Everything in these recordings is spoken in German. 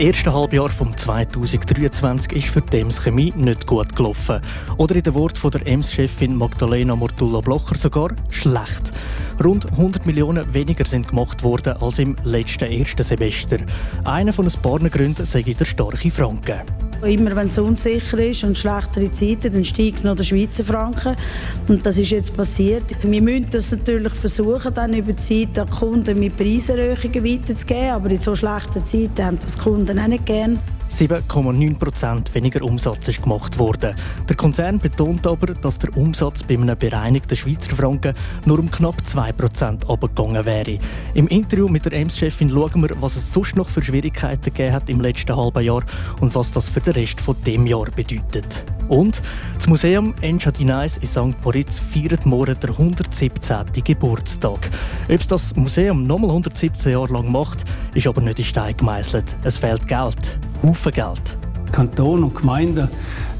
Erste Halbjahr von 2023 ist für die Ems Chemie nicht gut gelaufen. Oder in den Worten der Ems-Chefin Magdalena Mortulla-Blocher sogar schlecht. Rund 100 Millionen weniger sind gemacht worden als im letzten ersten Semester. Einer von ein paar Gründen sei der starke Franken. Immer wenn es unsicher ist und schlechtere Zeiten, dann steigt noch der Schweizer Franken. Und das ist jetzt passiert. Wir müssen das natürlich versuchen, dann über die Zeit den Kunden mit Preiserhöhungen weiterzugeben. Aber in so schlechten Zeiten haben das Kunden auch nicht gerne. 7,9% weniger Umsatz ist gemacht worden. Der Konzern betont aber, dass der Umsatz bei einem bereinigten Schweizer Franken nur um knapp 2% abgegangen wäre. Im Interview mit der Ems-Chefin schauen wir, was es sonst noch für Schwierigkeiten gegeben hat im letzten halben Jahr und was das für den Rest von dem Jahr bedeutet. Und das Museum Enchadinais in St. Moritz feiert morgen der 117. Geburtstag. Ob das Museum nochmal 117 Jahre lang macht, ist aber nicht in Stein gemeißelt. Es fehlt Geld. Haufen Geld. Kanton und Gemeinden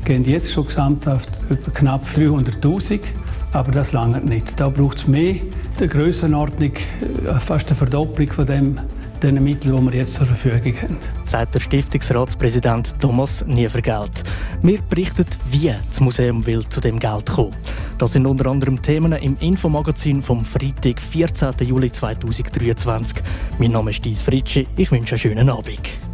gehen jetzt schon gesamthaft etwa knapp 300'000 aber das langt nicht. Da braucht es mehr. Der Grössenordnung äh, fast eine Verdopplung von dem den Mitteln, die wir jetzt zur Verfügung haben. Sagt der Stiftungsratspräsident Thomas Nievergeld. Wir berichten, wie das Museum will zu dem Geld kommen. Das sind unter anderem Themen im Infomagazin vom Freitag, 14. Juli 2023. Mein Name ist Dies Fritschi. Ich wünsche einen schönen Abend.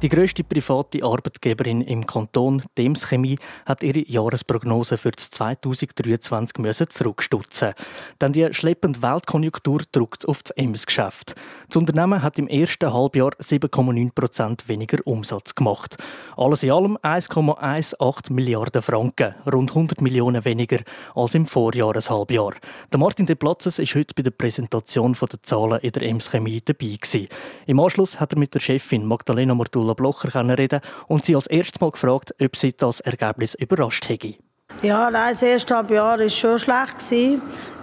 Die grösste private Arbeitgeberin im Kanton, Dems Chemie, hat ihre Jahresprognose für das 2023 müssen zurückstutzen. Denn die schleppende Weltkonjunktur drückt auf das Ems-Geschäft. Das Unternehmen hat im ersten Halbjahr 7,9% weniger Umsatz gemacht. Alles in allem 1,18 Milliarden Franken, rund 100 Millionen weniger als im Vorjahreshalbjahr. Der Martin De Platzes ist heute bei der Präsentation der Zahlen in der Ems Chemie dabei. Im Anschluss hat er mit der Chefin Magdalena Mortul Ursula Blocher reden und sie als erstes Mal gefragt, ob sie das Ergebnis überrascht hätte. Ja, nein, das erste Halbjahr war schon schlecht.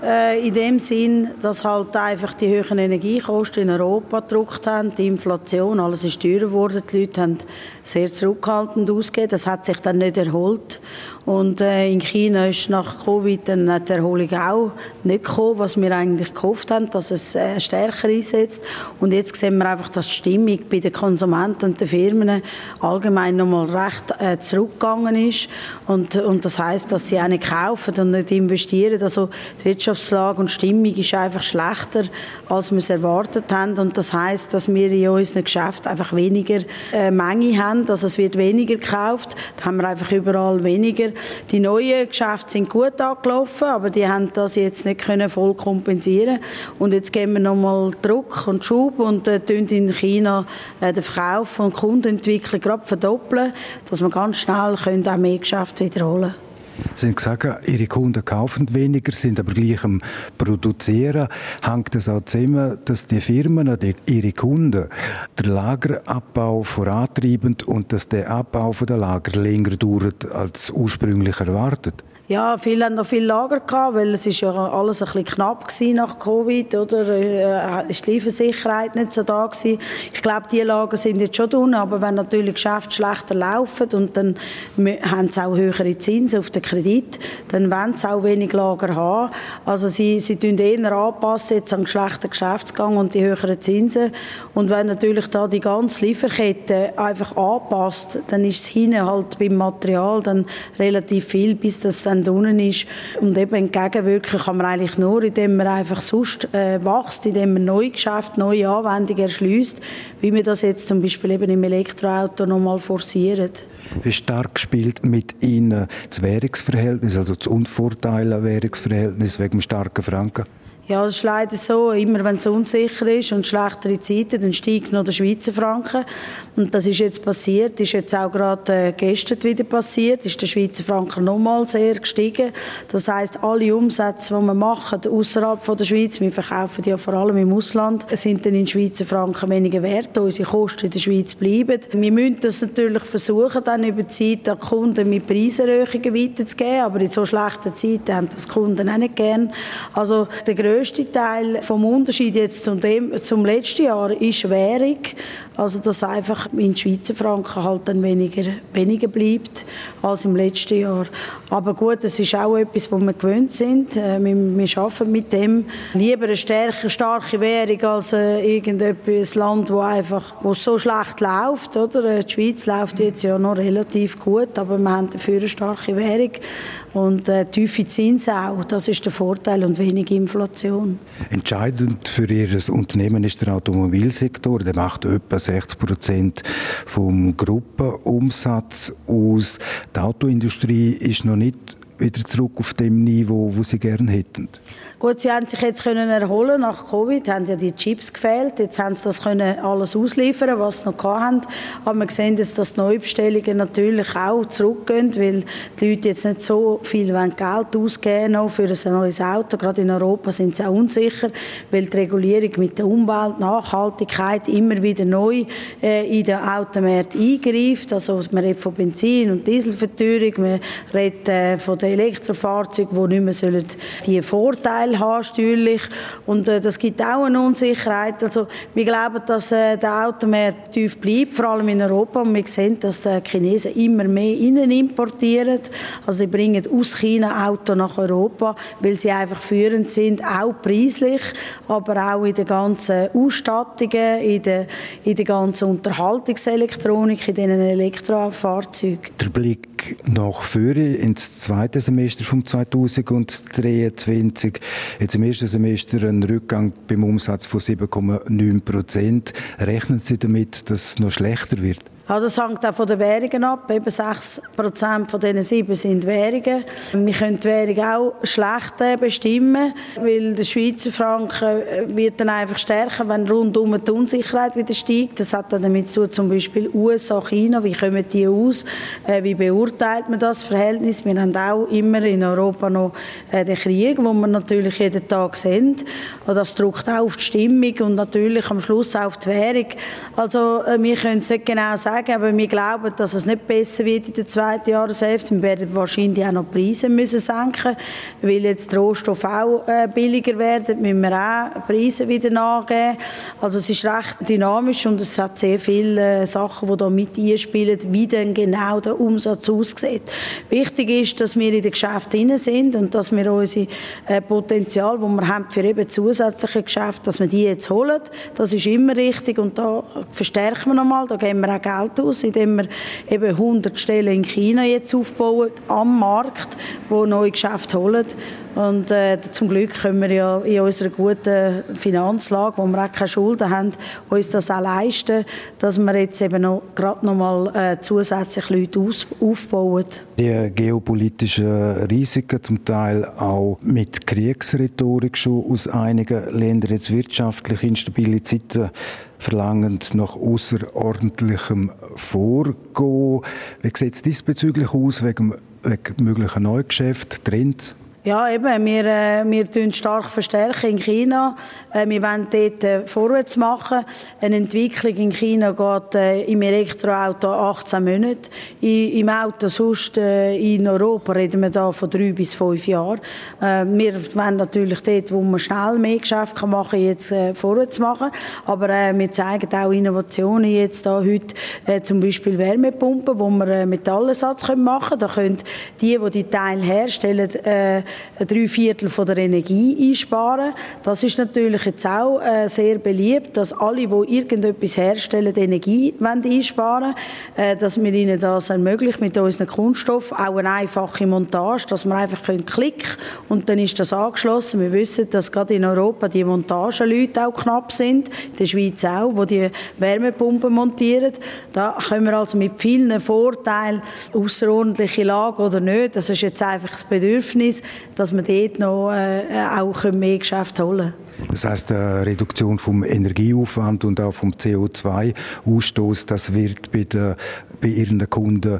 Äh, in dem Sinn, dass halt einfach die höheren Energiekosten in Europa gedruckt haben, die Inflation, alles ist teurer geworden, die Leute haben sehr zurückhaltend ausgegeben, das hat sich dann nicht erholt. Und äh, in China ist nach Covid dann die Erholung auch nicht gekommen, was wir eigentlich gehofft haben, dass es äh, stärker einsetzt. Und jetzt sehen wir einfach, dass die Stimmung bei den Konsumenten und den Firmen allgemein nochmal recht äh, zurückgegangen ist. Und, und das heißt, dass sie auch nicht kaufen und nicht investieren. Also die Wirtschaftslage und Stimmung ist einfach schlechter, als wir es erwartet haben. Und das heißt, dass wir in unseren Geschäften einfach weniger äh, Menge haben. Also es wird weniger gekauft. Da haben wir einfach überall weniger. Die neuen Geschäfte sind gut angelaufen, aber die haben das jetzt nicht können voll kompensieren und jetzt geben wir nochmal Druck und Schub und äh, in China äh, den Verkauf und Kundenentwicklung gerade verdoppeln, dass wir ganz schnell können auch mehr Geschäfte wiederholen können. Sie haben gesagt, Ihre Kunden kaufen weniger, sind aber gleich am Produzieren. Hängt das auch zusammen, dass die Firmen, die, Ihre Kunden, den Lagerabbau vorantreiben und dass der Abbau der Lager länger dauert als ursprünglich erwartet? Ja, viele haben noch viel Lager gehabt, weil es ist ja alles ein bisschen knapp nach Covid, oder? Äh, ist die Liefersicherheit nicht so da gewesen. Ich glaube, die Lager sind jetzt schon drin, aber wenn natürlich Geschäfte schlechter laufen und dann haben sie auch höhere Zinsen auf den Kredit, dann wollen sie auch wenig Lager haben. Also sie, sie tun eher anpassen jetzt an schlechten Geschäftsgang und die höheren Zinsen. Und wenn natürlich da die ganze Lieferkette einfach anpasst, dann ist es hinten halt beim Material dann relativ viel, bis das dann unten ist. Und eben entgegenwirken kann man eigentlich nur, indem man einfach sonst äh, wächst, indem man neue Geschäfte, neue Anwendungen erschließt, wie wir das jetzt zum Beispiel eben im Elektroauto nochmal forcieren. Wie stark spielt mit Ihnen das Währungsverhältnis, also das unvorteile Währungsverhältnis wegen dem starken Franken? Ja, es ist leider so, immer wenn es unsicher ist und schlechtere Zeiten, dann steigt noch der Schweizer Franken. Und das ist jetzt passiert, ist jetzt auch gerade äh, gestern wieder passiert, ist der Schweizer Franken nochmal sehr gestiegen. Das heißt, alle Umsätze, die wir machen außerhalb der Schweiz, wir verkaufen ja vor allem im Ausland, sind dann in Schweizer Franken weniger wert. Unsere Kosten in der Schweiz bleiben. Wir müssen das natürlich versuchen, dann über die Zeit den Kunden mit Preiserhöhungen weiterzugeben, aber in so schlechten Zeiten haben das Kunden auch nicht gern. Also der grösste Teil vom Unterschied jetzt zum, dem, zum letzten Jahr ist Währung. Also dass einfach in Schweizer Franken halt dann weniger, weniger bleibt als im letzten Jahr. Aber gut, das ist auch etwas, wo wir gewöhnt sind. Äh, wir, wir arbeiten mit dem. Lieber eine stärke, starke Währung als äh, irgendein Land, wo einfach wo so schlecht läuft. Oder? Äh, die Schweiz läuft jetzt ja noch relativ gut, aber wir haben dafür eine starke Währung und äh, tiefe Zinsen auch. Das ist der Vorteil und wenig Inflation. Entscheidend für Ihr Unternehmen ist der Automobilsektor. Der macht etwa 60 Prozent vom Gruppenumsatz aus. Die Autoindustrie ist noch nicht wieder zurück auf dem Niveau, wo sie gerne hätten? Gut, sie haben sich jetzt können erholen nach Covid, haben ja die Chips gefehlt. Jetzt haben sie das können alles ausliefern, was sie noch hatten. Aber wir sehen, dass die Neubestellungen natürlich auch zurückgehen, weil die Leute jetzt nicht so viel Geld ausgeben wollen für ein neues Auto. Gerade in Europa sind sie auch unsicher, weil die Regulierung mit der Umwelt, Nachhaltigkeit immer wieder neu äh, in den Automarkt eingreift. Also man redet von Benzin- und Dieselverteuerung, man redet äh, von den Elektrofahrzeugen, die nicht mehr sollen die Vorteile steuerlich und äh, das gibt auch eine Unsicherheit. Also wir glauben, dass äh, der Automarkt tief bleibt, vor allem in Europa und wir sehen, dass die Chinesen immer mehr innen importieren. Also sie bringen aus China Autos nach Europa, weil sie einfach führend sind, auch preislich, aber auch in den ganzen Ausstattungen, in der, in der ganzen Unterhaltungselektronik, in den Elektrofahrzeugen. Der Blick nach vorne ins zweite Semester von 2023. Jetzt im ersten Semester ein Rückgang beim Umsatz von 7,9 Prozent. Rechnen Sie damit, dass es noch schlechter wird? Ja, das hängt auch von den Währungen ab. Eben 6 Prozent von diesen sieben sind Währungen. Wir können die Währung auch schlecht äh, bestimmen, weil der Schweizer Franken äh, wird dann einfach stärker, wenn rundum die Unsicherheit wieder steigt. Das hat dann damit zu tun, zum Beispiel USA, China, wie kommen die aus? Äh, wie beurteilt man das Verhältnis? Wir haben auch immer in Europa noch den Krieg, wo wir natürlich jeden Tag sehen. Und das drückt auch auf die Stimmung und natürlich am Schluss auch auf die Währung. Also wir können es nicht genau sagen, sagen, aber wir glauben, dass es nicht besser wird in der zweiten Jahreshälfte. Wir werden wahrscheinlich auch noch die Preise müssen senken weil jetzt die Rohstoffe auch äh, billiger werden, müssen wir auch Preise wieder nachgeben. Also es ist recht dynamisch und es hat sehr viele äh, Sachen, die da mit einspielen, wie denn genau der Umsatz aussieht. Wichtig ist, dass wir in den Geschäften drin sind und dass wir unser äh, Potenzial, das wir haben für eben zusätzliche Geschäfte, dass wir die jetzt holen. Das ist immer richtig und da verstärken wir nochmal, da geben wir auch Geld Geld aus, indem wir eben 100 Stellen in China jetzt aufbauen, am Markt, wo neue Geschäfte holen. Und äh, zum Glück können wir ja in unserer guten Finanzlage, wo wir auch keine Schulden haben, uns das auch leisten, dass wir jetzt eben noch, gerade noch mal äh, zusätzlich Leute aus, aufbauen. Die geopolitischen Risiken, zum Teil auch mit Kriegsrhetorik schon aus einigen Ländern, jetzt wirtschaftlich instabile Zeiten, verlangend nach außerordentlichem Vorgehen. Wie sieht es diesbezüglich aus wegen, wegen möglichen Neugeschäften, Trends? Ja, eben, wir, äh, wir tun stark verstärken in China. Äh, wir wollen dort äh, vorwärts machen. Eine Entwicklung in China geht äh, im Elektroauto 18 Monate. Im Auto sonst äh, in Europa reden wir da von drei bis fünf Jahren. Äh, wir wollen natürlich dort, wo man schnell mehr Geschäft machen kann, jetzt vorwärts machen. Aber äh, wir zeigen auch Innovationen jetzt da heute, äh, zum Beispiel Wärmepumpen, wo wir äh, Metallensatz machen können. Da können die, die die Teile herstellen, äh, drei Viertel von der Energie einsparen. Das ist natürlich jetzt auch äh, sehr beliebt, dass alle, die irgendetwas herstellen, Energie einsparen wollen, äh, dass wir ihnen das ermöglichen mit unseren Kunststoffen. Auch eine einfache Montage, dass man einfach können klicken und dann ist das angeschlossen. Wir wissen, dass gerade in Europa die Montageleute auch knapp sind, in der Schweiz auch, wo die Wärmepumpen montieren. Da können wir also mit vielen Vorteilen, außerordentliche Lage oder nicht, das ist jetzt einfach das Bedürfnis, dass wir dort noch äh, auch mehr Geschäft holen können. Das heißt, die Reduktion vom Energieaufwand und auch vom CO2-Ausstoß, das wird bei, der, bei Ihren Kunden,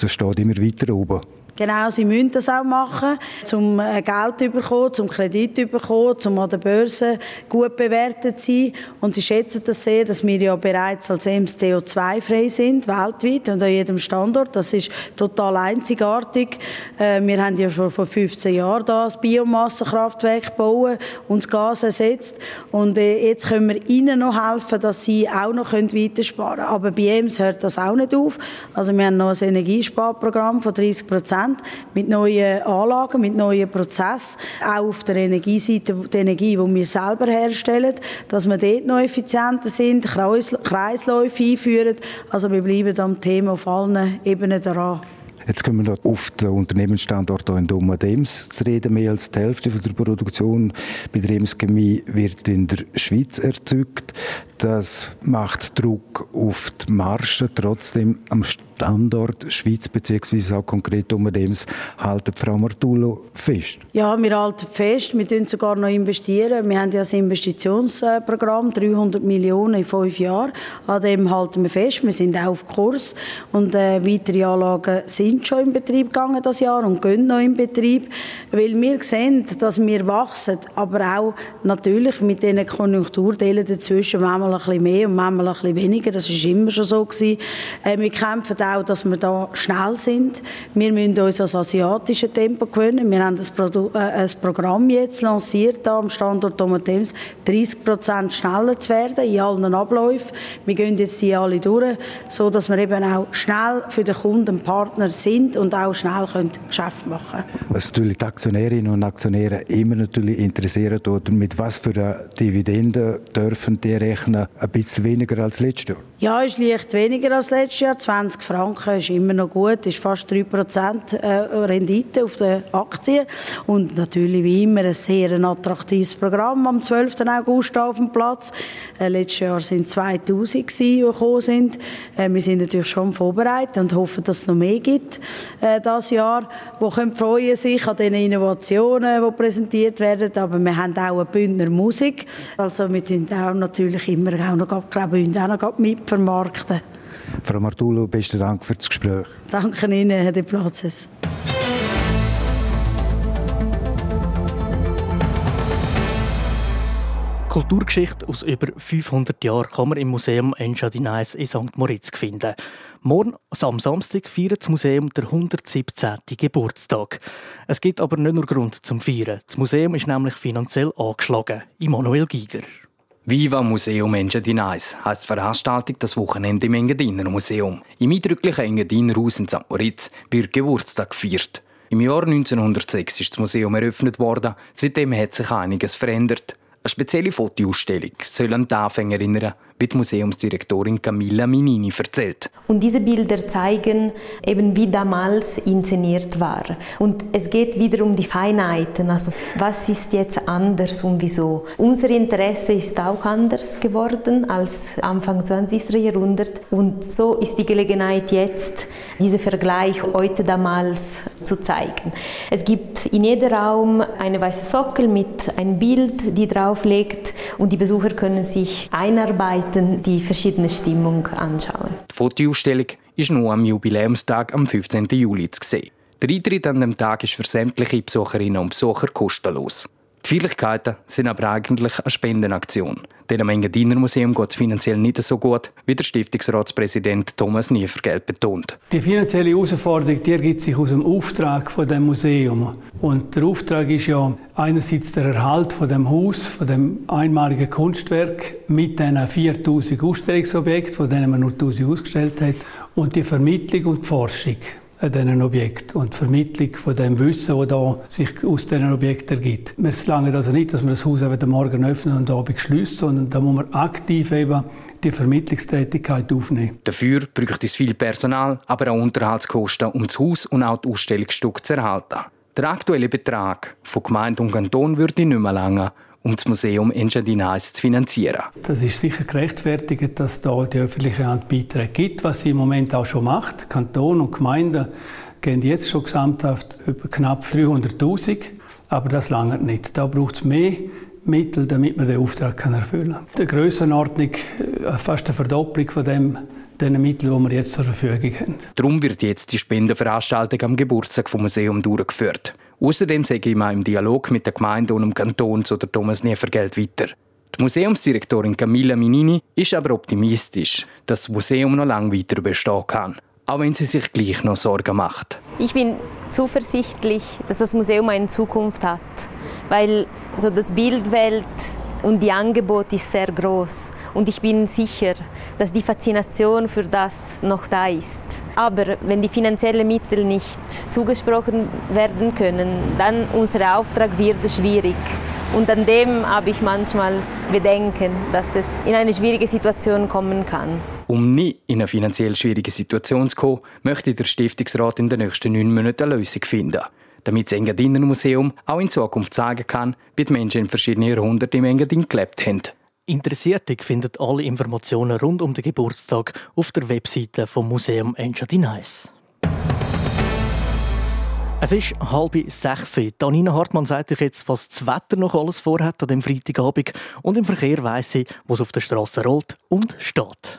das steht immer weiter oben. Genau, sie müssen das auch machen, um äh, Geld zu bekommen, zum Kredit zu bekommen, um an der Börse gut bewertet zu sein. Und sie schätzen das sehr, dass wir ja bereits als EMS CO2-frei sind, weltweit und an jedem Standort. Das ist total einzigartig. Äh, wir haben ja schon vor 15 Jahren das Biomassenkraftwerk gebaut und das Gas ersetzt. Und äh, jetzt können wir ihnen noch helfen, dass sie auch noch weitersparen können. Aber bei EMS hört das auch nicht auf. Also wir haben noch ein Energiesparprogramm von 30 Prozent mit neuen Anlagen, mit neuen Prozessen, auch auf der Energieseite, die Energie, die wir selber herstellen, dass wir dort noch effizienter sind, Kreisläufe einführen. Also wir bleiben am Thema auf allen Ebenen daran. Jetzt kommen wir auf den Unternehmensstandort in Domadems zu reden. Mehr als die Hälfte der Produktion bei der Chemie wird in der Schweiz erzeugt. Das macht Druck auf die Marge. Trotzdem am Standort Schweiz bzw. auch konkret um Dems haltet Frau Martullo fest? Ja, wir halten fest. Wir investieren sogar noch investieren. Wir haben ja ein Investitionsprogramm, 300 Millionen in fünf Jahren. An dem halten wir fest. Wir sind auch auf Kurs und äh, weitere Anlagen sind schon in Betrieb gegangen das Jahr und gehen noch in Betrieb, weil wir sehen, dass wir wachsen, aber auch natürlich mit diesen Konjunkturdelen dazwischen, manchmal ein bisschen mehr und manchmal ein bisschen weniger. Das ist immer schon so gewesen. Äh, wir kämpfen auch, dass wir da schnell sind. Wir müssen uns das asiatische Tempo gewöhnen. Wir haben äh, ein Programm jetzt lanciert am Standort Tomatems, 30 Prozent schneller zu werden in allen Abläufen. Wir gehen jetzt die alle durch, so dass wir eben auch schnell für den Kunden Partner sind und auch schnell können Geschäft machen können. Was natürlich die Aktionärinnen und Aktionäre immer natürlich interessiert, oder mit was für einer Dividende dürfen die rechnen ein bisschen weniger als letztes Jahr? Ja, ist leicht weniger als letztes Jahr. 20 Franken ist immer noch gut, ist fast 3% äh, Rendite auf den Aktien. Und natürlich wie immer ein sehr attraktives Programm am 12. August auf dem Platz. Äh, letztes Jahr sind 2000 die gekommen sind. Äh, wir sind natürlich schon vorbereitet und hoffen, dass es noch mehr gibt das Jahr. Wo können freuen sich an den Innovationen, die präsentiert werden. Aber wir haben auch eine Bündner Musik. Also wir sind auch natürlich immer auch noch, glaube ich, auch noch mitvermarkten. Frau Martulo, besten Dank für das Gespräch. Danke Ihnen, Herr De Platzes. Kulturgeschichte aus über 500 Jahren kann man im Museum Enchadinais in St. Moritz finden. Morgen, am Samstag, feiert das Museum der 117. Geburtstag. Es gibt aber nicht nur Grund zum Feiern. Das Museum ist nämlich finanziell angeschlagen. Immanuel Giger. Viva Museum Engadinais heisst die Veranstaltung das Wochenende im Engadiner Museum. Im eindrücklichen Engadiner Haus in St. Moritz wird Geburtstag gefeiert. Im Jahr 1906 ist das Museum eröffnet worden. Seitdem hat sich einiges verändert. Eine spezielle Fotoausstellung soll an die Anfänger erinnern, wie die Museumsdirektorin Camilla Minini erzählt. Und diese Bilder zeigen eben, wie damals inszeniert war. Und es geht wieder um die Feinheiten, also was ist jetzt anders und wieso. Unser Interesse ist auch anders geworden als Anfang 20. Jahrhundert. Und so ist die Gelegenheit jetzt, diesen Vergleich heute damals zu zeigen. Es gibt in jedem Raum eine weiße Sockel mit einem Bild, die drauf liegt und die Besucher können sich einarbeiten Seiten die verschiedene Stimmung anschauen. Die Fotoausstellung ist nur am Jubiläumstag am 15. Juli zu sehen. Der Eintritt an dem Tag ist für sämtliche Besucherinnen und Besucher kostenlos. Die Feierlichkeiten sind aber eigentlich eine Spendenaktion. Denn am Engadiner Museum geht es finanziell nicht so gut, wie der Stiftungsratspräsident Thomas Nievergeld betont. Die finanzielle Herausforderung ergibt sich aus dem Auftrag von dem Museum. Und der Auftrag ist ja einerseits der Erhalt von dem Haus, von dem einmaligen Kunstwerk mit diesen 4000 Ausstellungsobjekten, von denen man nur 1000 ausgestellt hat, und die Vermittlung und die Forschung an diesen Objekten und die Vermittlung von dem Wissen, das da sich aus diesen Objekten ergibt. Wir lange also nicht, dass man das Haus einfach morgen öffnen und Abend schließt, sondern da muss man aktiv eben die Vermittlungstätigkeit aufnehmen. Dafür bräuchte es viel Personal, aber auch Unterhaltskosten, um das Haus und auch die Ausstellungsstücke zu erhalten. Der aktuelle Betrag von Gemeinde und Kanton würde nicht mehr lange um das Museum Engadinais zu finanzieren. Das ist sicher gerechtfertigt, dass da die öffentliche Hand Beiträge gibt, was sie im Moment auch schon macht. Kanton und Gemeinden gehen jetzt schon gesamthaft über knapp 300'000, aber das langt nicht. Da braucht es mehr Mittel, damit man den Auftrag kann erfüllen kann. Die Grössenordnung, äh, fast eine Verdopplung von dem den Mitteln, die wir jetzt zur Verfügung haben. Darum wird jetzt die Spendenveranstaltung am Geburtstag vom Museum durchgeführt. Außerdem sage ich mal im Dialog mit der Gemeinde und dem Kanton zu der Thomas Nefergeld weiter. Die Museumsdirektorin Camilla Minini ist aber optimistisch, dass das Museum noch lange weiter bestehen kann, auch wenn sie sich gleich noch Sorgen macht. Ich bin zuversichtlich, dass das Museum eine Zukunft hat, weil so das Bildwelt und die Angebot ist sehr groß und ich bin sicher, dass die Faszination für das noch da ist. Aber wenn die finanziellen Mittel nicht zugesprochen werden können, dann unser Auftrag wird schwierig. Und an dem habe ich manchmal Bedenken, dass es in eine schwierige Situation kommen kann. Um nie in eine finanziell schwierige Situation zu kommen, möchte der Stiftungsrat in den nächsten neun Monaten eine Lösung finden damit das Engadiner Museum auch in Zukunft zeigen kann, wie die Menschen in verschiedenen Jahrhunderten im Engadin gelebt haben. Interessierte finden alle Informationen rund um den Geburtstag auf der Webseite vom Museum Engadinais. Es ist halb sechs. Danina Hartmann sagt euch jetzt, was das Wetter noch alles vorhat an dem Freitagabend. Und im Verkehr weiss sie, was auf der Straße rollt und steht.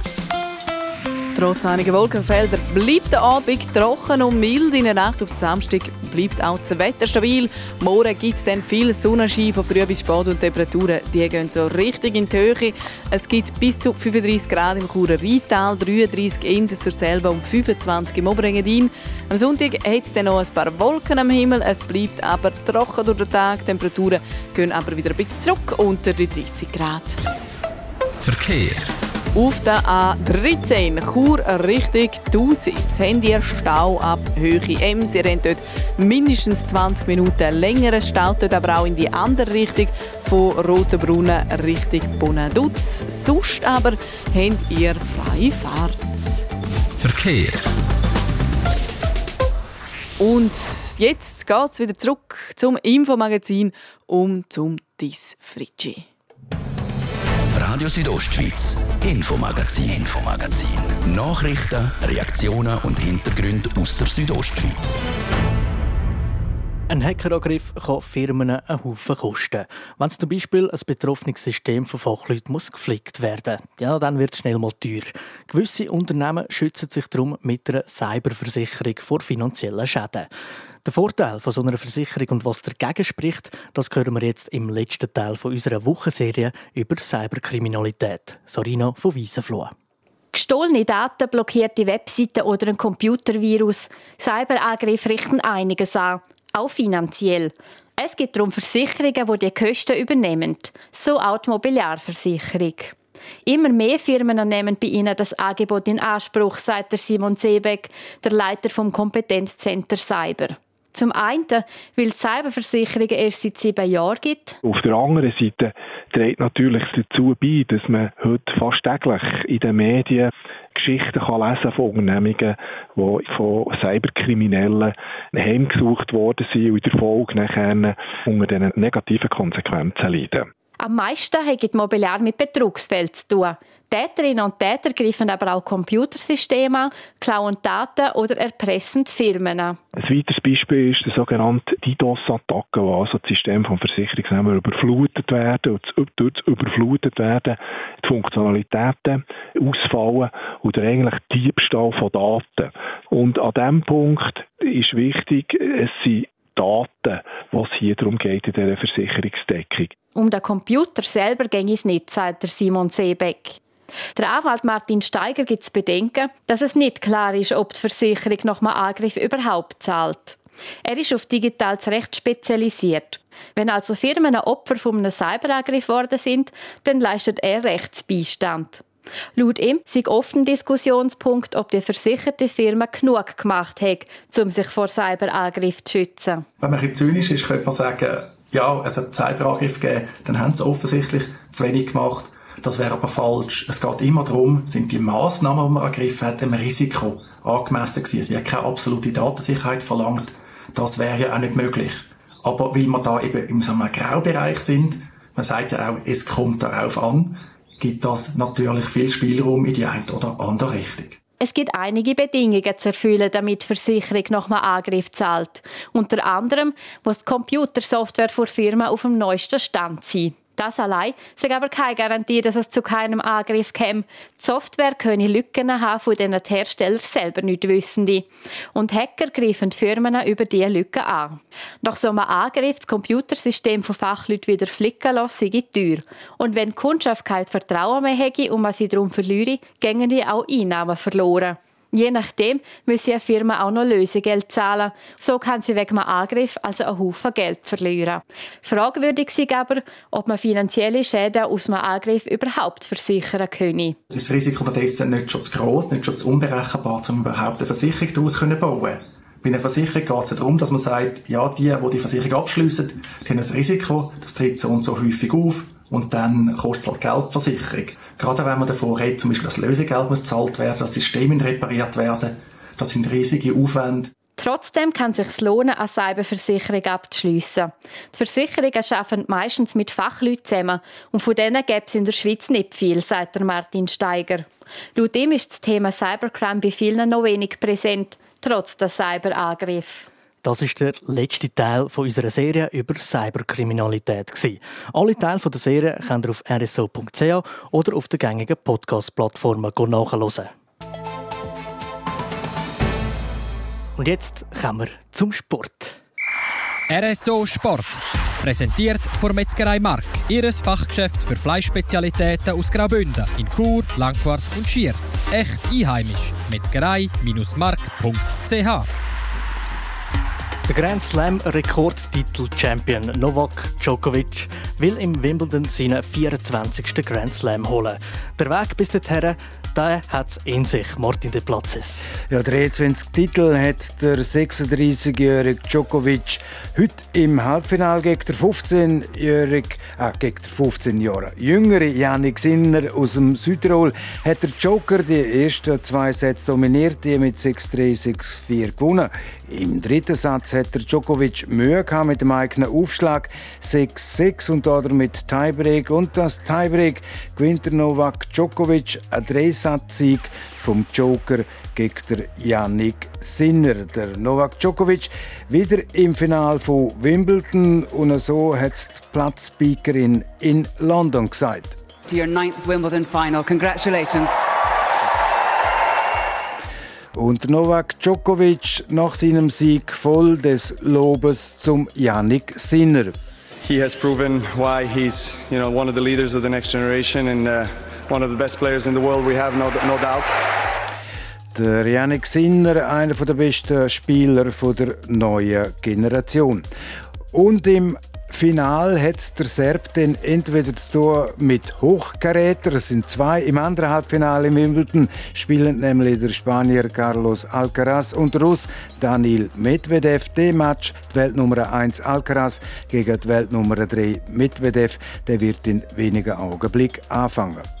Trotz einiger Wolkenfelder bleibt der Abend trocken und mild. In der Nacht auf Samstag bleibt auch das Wetter stabil. Morgen gibt es dann viel Sonnenschein von früh bis spät und Temperaturen die gehen so richtig in die Höhe. Es gibt bis zu 35 Grad im Churer Rheintal, 33 in der Surselva und 25 im Oberengadin. Am Sonntag hat es dann noch ein paar Wolken am Himmel. Es bleibt aber trocken durch den Tag. Die Temperaturen gehen aber wieder ein bisschen zurück unter die 30 Grad. Verkehr. Auf der A13 Chur Richtung Thusis habt ihr Stau ab Höhe Ems. Ihr habt dort mindestens 20 Minuten längeren Stau, dort aber auch in die andere Richtung von Rotenbrunnen Richtung Bonaduz. Sonst aber habt ihr freie Fahrt. Verkehr. Und jetzt geht es wieder zurück zum Infomagazin um zum Dis Fritschi. Radio Südostschweiz, Infomagazin, Infomagazin. Nachrichten, Reaktionen und Hintergründe aus der Südostschweiz. Ein Hackerangriff kann Firmen einen Haufen kosten. Wenn zum Beispiel ein betroffenes System von Fachleuten muss gepflegt werden ja, dann wird es schnell mal teuer. Gewisse Unternehmen schützen sich darum mit einer Cyberversicherung vor finanziellen Schäden. Der Vorteil von so einer Versicherung und was dagegen spricht, das hören wir jetzt im letzten Teil von unserer Wochenserie über Cyberkriminalität. Sarina von Wiesenfloh. Gestohlene Daten, blockierte Webseiten oder ein Computervirus. Cyberangriffe richten einiges an, auch finanziell. Es gibt darum Versicherungen, die die Kosten übernehmen, so auch die Mobiliarversicherung. Immer mehr Firmen nehmen bei ihnen das Angebot in Anspruch, sagt Simon Seebeck, der Leiter vom Kompetenzcenter Cyber. Zum einen, weil die Cyberversicherungen erst seit sieben Jahren gibt. Auf der anderen Seite trägt natürlich dazu bei, dass man heute fast täglich in den Medien Geschichten kann lesen von Unternehmungen, die von Cyberkriminellen heimgesucht worden sind und in der Folge nachher unter diesen negativen Konsequenzen leiden. Am meisten hat die Mobiliar mit Betrugsfällen zu tun. Täterinnen und Täter greifen aber auch Computersysteme an, klauen Daten oder erpressen Firmen an. Ein weiteres Beispiel ist die sogenannte DDoS-Attacke, wo also das System von Versicherungsnehmern überflutet werden und durch das überflutet werden die Funktionalitäten ausfallen oder eigentlich Diebstahl von Daten. Und an diesem Punkt ist wichtig, es sind Daten, was hier darum geht in dieser Versicherungsdeckung. Um den Computer selber ging es nicht, sagt Simon Seebeck. Der Anwalt Martin Steiger gibt es Bedenken, dass es nicht klar ist, ob die Versicherung nach einem Angriff überhaupt zahlt. Er ist auf digitales Recht spezialisiert. Wenn also Firmen Opfer von einem Cyberangriff worden sind, dann leistet er Rechtsbeistand. Laut ihm oft ein Diskussionspunkt, ob die versicherte Firma genug gemacht hat, um sich vor Cyberangriff zu schützen. Wenn man ein zynisch ist, könnte man sagen, ja, es hat Cyberangriff gegeben, dann haben sie offensichtlich zu wenig gemacht. Das wäre aber falsch. Es geht immer darum, sind die Massnahmen, die man ergriffen hat, dem Risiko angemessen gewesen. Es wird keine absolute Datensicherheit verlangt. Das wäre ja auch nicht möglich. Aber weil wir da eben in so einem Graubereich sind, man sagt ja auch, es kommt darauf an, gibt das natürlich viel Spielraum in die eine oder andere Richtung. Es gibt einige Bedingungen zu erfüllen, damit die Versicherung einem Angriff zahlt. Unter anderem muss die Computersoftware der Firma auf dem neuesten Stand sein. Das allein sagt aber keine Garantie, dass es zu keinem Angriff käme. Die Software könne Lücken haben, von denen die Hersteller selber nicht wissen. Und Hacker greifen die Firmen über diese Lücken an. Nach so einem Angriff das Computersystem von Fachleuten wieder flicken lassen, sei teuer. Und wenn die Kundschaft kein Vertrauen mehr hätte und man sie darum verliere, gingen auch Einnahmen verloren. Je nachdem müsse eine Firma auch noch Lösegeld zahlen. So kann sie wegen einem Angriff also einen Haufen Geld verlieren. Fragwürdig ist aber, ob man finanzielle Schäden aus einem Angriff überhaupt versichern könne. Das Risiko ist nicht schon zu gross, nicht schon zu unberechenbar, um überhaupt eine Versicherung daraus zu bauen. Bei einer Versicherung geht es darum, dass man sagt, ja, die, die die Versicherung abschliessen, die haben ein Risiko, das tritt so und so häufig auf und dann kostet es halt Geldversicherung. Gerade wenn man davor redet, zum Beispiel das Lösegeld muss gezahlt werden, das System repariert werden, das sind riesige Aufwände. Trotzdem kann es sich lohnen, eine Cyberversicherung abzuschliessen. Die Versicherungen arbeiten meistens mit Fachleuten zusammen und von denen gibt es in der Schweiz nicht viel, sagt Martin Steiger. Laut ihm ist das Thema Cybercrime bei vielen noch wenig präsent, trotz der Cyberangriff. Das ist der letzte Teil unserer Serie über Cyberkriminalität. Alle Teile der Serie könnt ihr auf rso.ch oder auf den gängigen Podcast-Plattformen nachhören. Und jetzt kommen wir zum Sport. RSO Sport. Präsentiert von Metzgerei Mark, ihres Fachgeschäft für Fleischspezialitäten aus Graubünden in Chur, Langquart und Schiers. Echt einheimisch. Metzgerei-mark.ch der Grand Slam Rekordtitel-Champion Novak Djokovic will im Wimbledon seinen 24. Grand Slam holen. Der Weg bis dorthin der hat es in sich, Martin de Platzes. Ja, der 20 Titel hat der 36-jährige Djokovic heute im Halbfinale gegen den 15-jährigen, äh, gegen den 15 Jahre jüngere Janik Sinner aus dem Südtirol hat der Joker die ersten zwei Sätze dominiert, die mit 6-3, 6-4 gewonnen. Im dritten Satz hat der Djokovic Mühe gehabt mit dem eigenen Aufschlag 6-6 und damit Tiebreak und das Tiebreak gewinnt der Novak Djokovic ein Dreisatz-Sieg vom Joker gegen der Yannick Sinner. Der Novak Djokovic wieder im Finale von Wimbledon und so hat die Platzspeakerin in London gesagt. To your ninth Wimbledon final. Congratulations. Und Novak Djokovic nach seinem Sieg voll des Lobes zum Yannick Sinner. He has proven why he's, you know, one of the leaders of the next generation and uh, one of the best players in the world. We have no, no doubt. Der Yannick Sinner, einer der besten Spieler der neuen Generation. Und im Final hat der Serb dann entweder zu tun mit Hochkarätern, es sind zwei, im anderen Halbfinale im Wimbledon spielen nämlich der Spanier Carlos Alcaraz und Russ Daniel Medvedev. Der Match, die Weltnummer 1 Alcaraz gegen die Weltnummer 3 Medvedev, der wird in wenigen Augenblicken anfangen.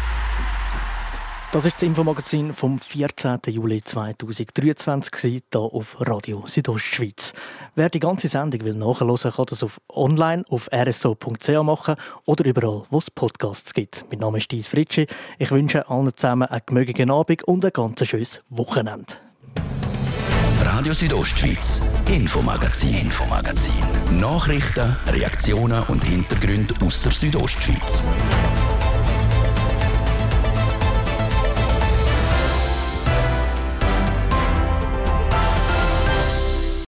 das ist das Infomagazin vom 14. Juli 2023 hier auf Radio Südostschweiz. Wer die ganze Sendung will nachhören, kann das auf online auf rso.ch machen oder überall, wo es Podcasts gibt. Mein Name ist Dies Fritschi. Ich wünsche allen zusammen einen gemögigen Abend und ein ganz schönes Wochenende. Radio Südostschweiz, Infomagazin, Infomagazin. Nachrichten, Reaktionen und Hintergründe aus der Südostschweiz.